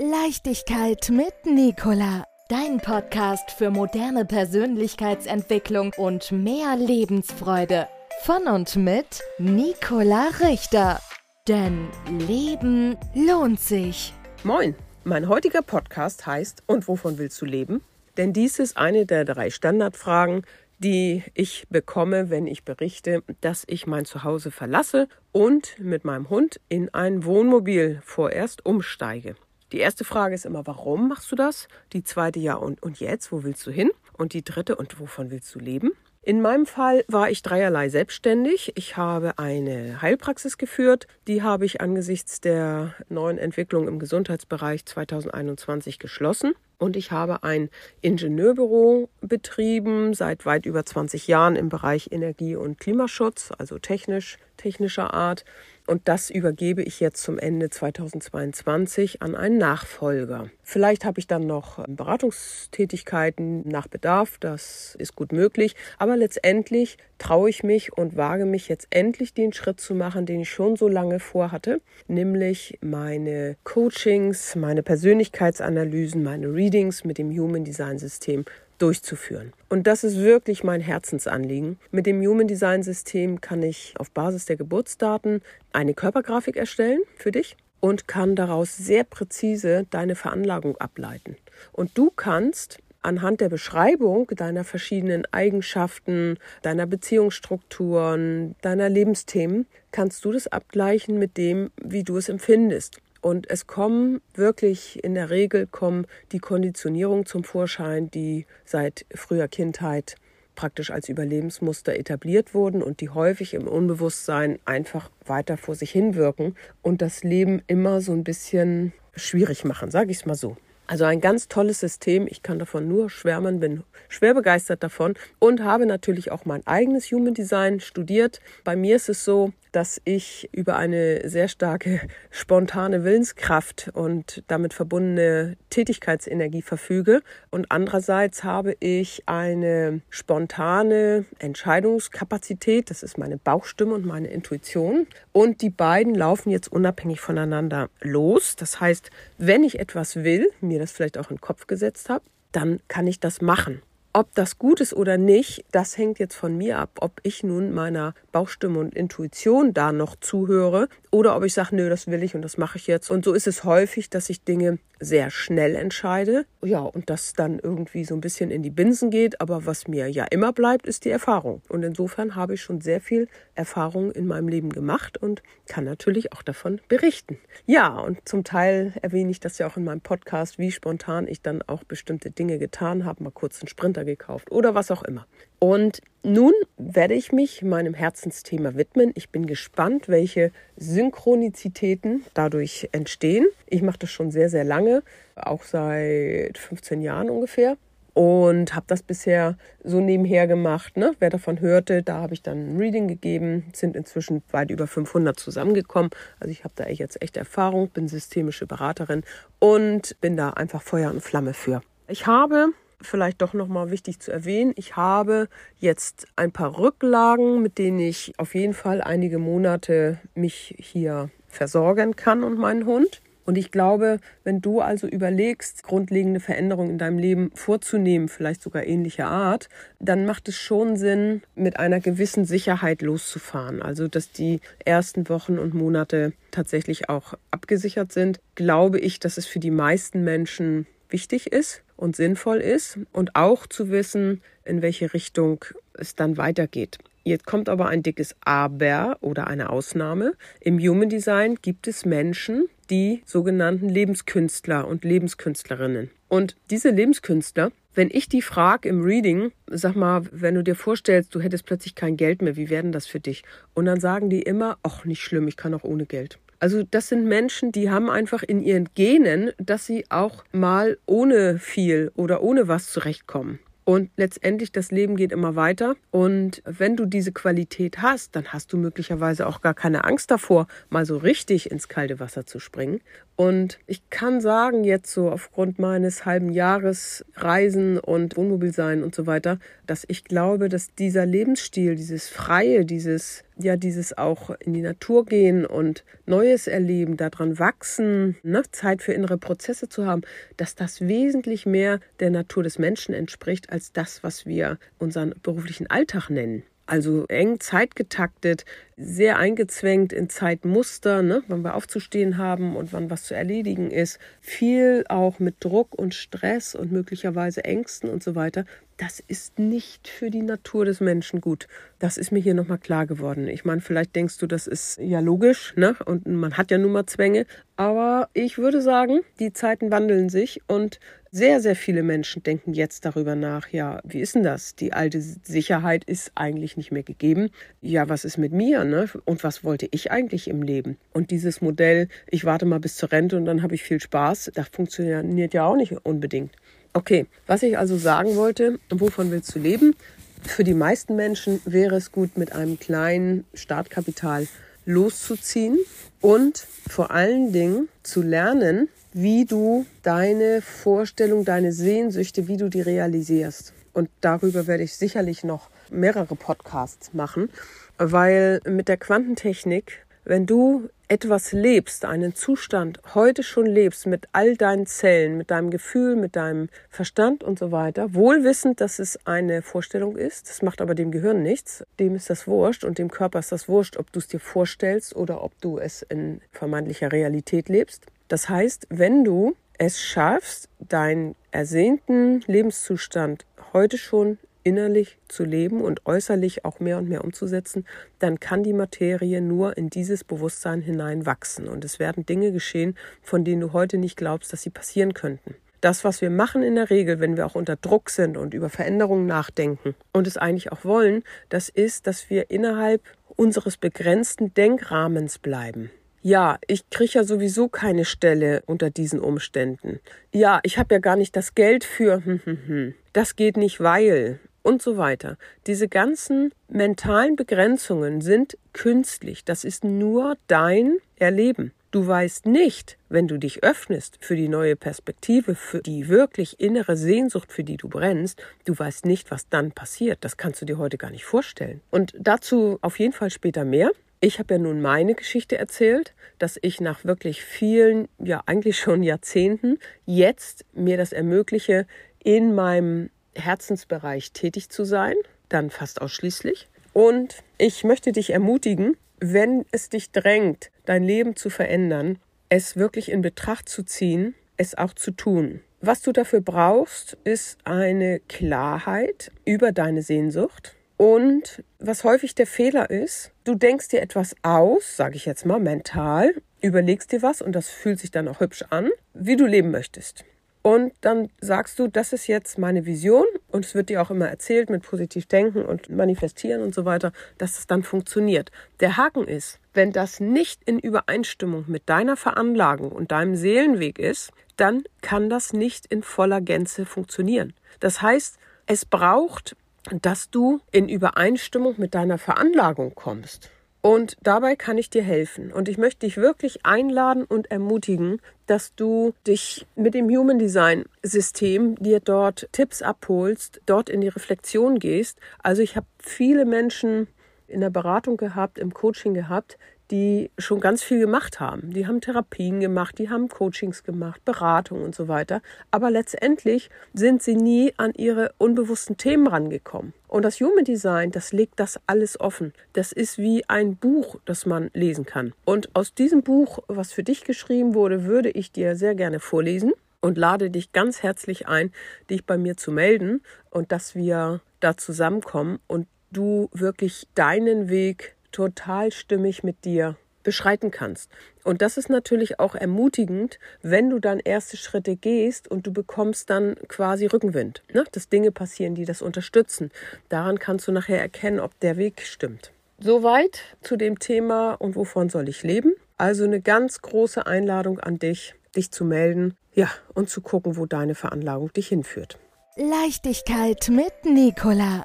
Leichtigkeit mit Nicola. Dein Podcast für moderne Persönlichkeitsentwicklung und mehr Lebensfreude. Von und mit Nicola Richter. Denn Leben lohnt sich. Moin, mein heutiger Podcast heißt Und wovon willst du leben? Denn dies ist eine der drei Standardfragen, die ich bekomme, wenn ich berichte, dass ich mein Zuhause verlasse und mit meinem Hund in ein Wohnmobil vorerst umsteige. Die erste Frage ist immer, warum machst du das? Die zweite, ja, und, und jetzt, wo willst du hin? Und die dritte, und wovon willst du leben? In meinem Fall war ich dreierlei selbstständig. Ich habe eine Heilpraxis geführt. Die habe ich angesichts der neuen Entwicklung im Gesundheitsbereich 2021 geschlossen. Und ich habe ein Ingenieurbüro betrieben seit weit über 20 Jahren im Bereich Energie- und Klimaschutz, also technisch, technischer Art. Und das übergebe ich jetzt zum Ende 2022 an einen Nachfolger. Vielleicht habe ich dann noch Beratungstätigkeiten nach Bedarf, das ist gut möglich. Aber letztendlich traue ich mich und wage mich jetzt endlich den Schritt zu machen, den ich schon so lange vorhatte, nämlich meine Coachings, meine Persönlichkeitsanalysen, meine Readings mit dem Human Design System durchzuführen. Und das ist wirklich mein Herzensanliegen. Mit dem Human Design System kann ich auf Basis der Geburtsdaten eine Körpergrafik erstellen für dich und kann daraus sehr präzise deine Veranlagung ableiten. Und du kannst anhand der Beschreibung deiner verschiedenen Eigenschaften, deiner Beziehungsstrukturen, deiner Lebensthemen, kannst du das abgleichen mit dem, wie du es empfindest. Und es kommen wirklich in der Regel kommen die Konditionierungen zum Vorschein, die seit früher Kindheit praktisch als Überlebensmuster etabliert wurden und die häufig im Unbewusstsein einfach weiter vor sich hinwirken und das Leben immer so ein bisschen schwierig machen, sage ich es mal so. Also ein ganz tolles System. Ich kann davon nur schwärmen, bin schwer begeistert davon und habe natürlich auch mein eigenes Human Design studiert. Bei mir ist es so, dass ich über eine sehr starke spontane Willenskraft und damit verbundene Tätigkeitsenergie verfüge. Und andererseits habe ich eine spontane Entscheidungskapazität. Das ist meine Bauchstimme und meine Intuition. Und die beiden laufen jetzt unabhängig voneinander los. Das heißt, wenn ich etwas will, mir das vielleicht auch in den Kopf gesetzt habe, dann kann ich das machen. Ob das gut ist oder nicht, das hängt jetzt von mir ab, ob ich nun meiner Bauchstimme und Intuition da noch zuhöre oder ob ich sage, nö, das will ich und das mache ich jetzt. Und so ist es häufig, dass ich Dinge sehr schnell entscheide. Ja, und das dann irgendwie so ein bisschen in die Binsen geht. Aber was mir ja immer bleibt, ist die Erfahrung. Und insofern habe ich schon sehr viel Erfahrung in meinem Leben gemacht und kann natürlich auch davon berichten. Ja, und zum Teil erwähne ich das ja auch in meinem Podcast, wie spontan ich dann auch bestimmte Dinge getan habe, mal kurz einen Sprinter gekauft oder was auch immer. Und nun werde ich mich meinem Herzensthema widmen. Ich bin gespannt, welche Synchronizitäten dadurch entstehen. Ich mache das schon sehr, sehr lange, auch seit 15 Jahren ungefähr. Und habe das bisher so nebenher gemacht. Ne? Wer davon hörte, da habe ich dann ein Reading gegeben, sind inzwischen weit über 500 zusammengekommen. Also ich habe da jetzt echt Erfahrung, bin systemische Beraterin und bin da einfach Feuer und Flamme für. Ich habe vielleicht doch nochmal wichtig zu erwähnen. Ich habe jetzt ein paar Rücklagen, mit denen ich auf jeden Fall einige Monate mich hier versorgen kann und meinen Hund. Und ich glaube, wenn du also überlegst, grundlegende Veränderungen in deinem Leben vorzunehmen, vielleicht sogar ähnlicher Art, dann macht es schon Sinn, mit einer gewissen Sicherheit loszufahren. Also, dass die ersten Wochen und Monate tatsächlich auch abgesichert sind, glaube ich, dass es für die meisten Menschen wichtig ist und sinnvoll ist und auch zu wissen, in welche Richtung es dann weitergeht. Jetzt kommt aber ein dickes Aber oder eine Ausnahme. Im Human Design gibt es Menschen, die sogenannten Lebenskünstler und Lebenskünstlerinnen. Und diese Lebenskünstler, wenn ich die frage im Reading, sag mal, wenn du dir vorstellst, du hättest plötzlich kein Geld mehr, wie wäre denn das für dich? Und dann sagen die immer, ach, nicht schlimm, ich kann auch ohne Geld. Also das sind Menschen, die haben einfach in ihren Genen, dass sie auch mal ohne viel oder ohne was zurechtkommen. Und letztendlich, das Leben geht immer weiter. Und wenn du diese Qualität hast, dann hast du möglicherweise auch gar keine Angst davor, mal so richtig ins kalte Wasser zu springen. Und ich kann sagen, jetzt so aufgrund meines halben Jahres Reisen und Wohnmobil sein und so weiter, dass ich glaube, dass dieser Lebensstil, dieses Freie, dieses ja dieses auch in die Natur gehen und Neues erleben, daran wachsen, ne, Zeit für innere Prozesse zu haben, dass das wesentlich mehr der Natur des Menschen entspricht als das, was wir unseren beruflichen Alltag nennen. Also eng zeitgetaktet, sehr eingezwängt in Zeitmuster, ne, wann wir aufzustehen haben und wann was zu erledigen ist. Viel auch mit Druck und Stress und möglicherweise Ängsten und so weiter. Das ist nicht für die Natur des Menschen gut. Das ist mir hier nochmal klar geworden. Ich meine, vielleicht denkst du, das ist ja logisch, ne? Und man hat ja nun mal Zwänge. Aber ich würde sagen, die Zeiten wandeln sich und sehr, sehr viele Menschen denken jetzt darüber nach, ja, wie ist denn das? Die alte Sicherheit ist eigentlich nicht mehr gegeben. Ja, was ist mit mir? Ne? Und was wollte ich eigentlich im Leben? Und dieses Modell, ich warte mal bis zur Rente und dann habe ich viel Spaß, das funktioniert ja auch nicht unbedingt. Okay, was ich also sagen wollte, wovon willst du leben? Für die meisten Menschen wäre es gut, mit einem kleinen Startkapital loszuziehen und vor allen Dingen zu lernen, wie du deine Vorstellung, deine Sehnsüchte, wie du die realisierst. Und darüber werde ich sicherlich noch mehrere Podcasts machen, weil mit der Quantentechnik, wenn du etwas lebst, einen Zustand heute schon lebst mit all deinen Zellen, mit deinem Gefühl, mit deinem Verstand und so weiter, wohl wissend, dass es eine Vorstellung ist, das macht aber dem Gehirn nichts, dem ist das wurscht und dem Körper ist das wurscht, ob du es dir vorstellst oder ob du es in vermeintlicher Realität lebst. Das heißt, wenn du es schaffst, deinen ersehnten Lebenszustand heute schon innerlich zu leben und äußerlich auch mehr und mehr umzusetzen, dann kann die Materie nur in dieses Bewusstsein hinein wachsen. Und es werden Dinge geschehen, von denen du heute nicht glaubst, dass sie passieren könnten. Das, was wir machen in der Regel, wenn wir auch unter Druck sind und über Veränderungen nachdenken und es eigentlich auch wollen, das ist, dass wir innerhalb unseres begrenzten Denkrahmens bleiben. Ja, ich kriege ja sowieso keine Stelle unter diesen Umständen. Ja, ich habe ja gar nicht das Geld für. Das geht nicht, weil und so weiter. Diese ganzen mentalen Begrenzungen sind künstlich. Das ist nur dein Erleben. Du weißt nicht, wenn du dich öffnest für die neue Perspektive, für die wirklich innere Sehnsucht, für die du brennst, du weißt nicht, was dann passiert. Das kannst du dir heute gar nicht vorstellen. Und dazu auf jeden Fall später mehr. Ich habe ja nun meine Geschichte erzählt, dass ich nach wirklich vielen, ja eigentlich schon Jahrzehnten, jetzt mir das ermögliche, in meinem Herzensbereich tätig zu sein, dann fast ausschließlich. Und ich möchte dich ermutigen, wenn es dich drängt, dein Leben zu verändern, es wirklich in Betracht zu ziehen, es auch zu tun. Was du dafür brauchst, ist eine Klarheit über deine Sehnsucht, und was häufig der Fehler ist, du denkst dir etwas aus, sage ich jetzt mal mental, überlegst dir was und das fühlt sich dann auch hübsch an, wie du leben möchtest. Und dann sagst du, das ist jetzt meine Vision und es wird dir auch immer erzählt mit positiv denken und manifestieren und so weiter, dass es dann funktioniert. Der Haken ist, wenn das nicht in Übereinstimmung mit deiner Veranlagung und deinem Seelenweg ist, dann kann das nicht in voller Gänze funktionieren. Das heißt, es braucht dass du in Übereinstimmung mit deiner Veranlagung kommst. Und dabei kann ich dir helfen. Und ich möchte dich wirklich einladen und ermutigen, dass du dich mit dem Human Design System dir dort Tipps abholst, dort in die Reflexion gehst. Also ich habe viele Menschen in der Beratung gehabt, im Coaching gehabt, die schon ganz viel gemacht haben. Die haben Therapien gemacht, die haben Coachings gemacht, Beratung und so weiter. Aber letztendlich sind sie nie an ihre unbewussten Themen rangekommen. Und das Human Design, das legt das alles offen. Das ist wie ein Buch, das man lesen kann. Und aus diesem Buch, was für dich geschrieben wurde, würde ich dir sehr gerne vorlesen und lade dich ganz herzlich ein, dich bei mir zu melden und dass wir da zusammenkommen und du wirklich deinen Weg total stimmig mit dir beschreiten kannst. Und das ist natürlich auch ermutigend, wenn du dann erste Schritte gehst und du bekommst dann quasi Rückenwind, ne? dass Dinge passieren, die das unterstützen. Daran kannst du nachher erkennen, ob der Weg stimmt. Soweit zu dem Thema und wovon soll ich leben? Also eine ganz große Einladung an dich, dich zu melden, ja, und zu gucken, wo deine Veranlagung dich hinführt. Leichtigkeit mit Nicola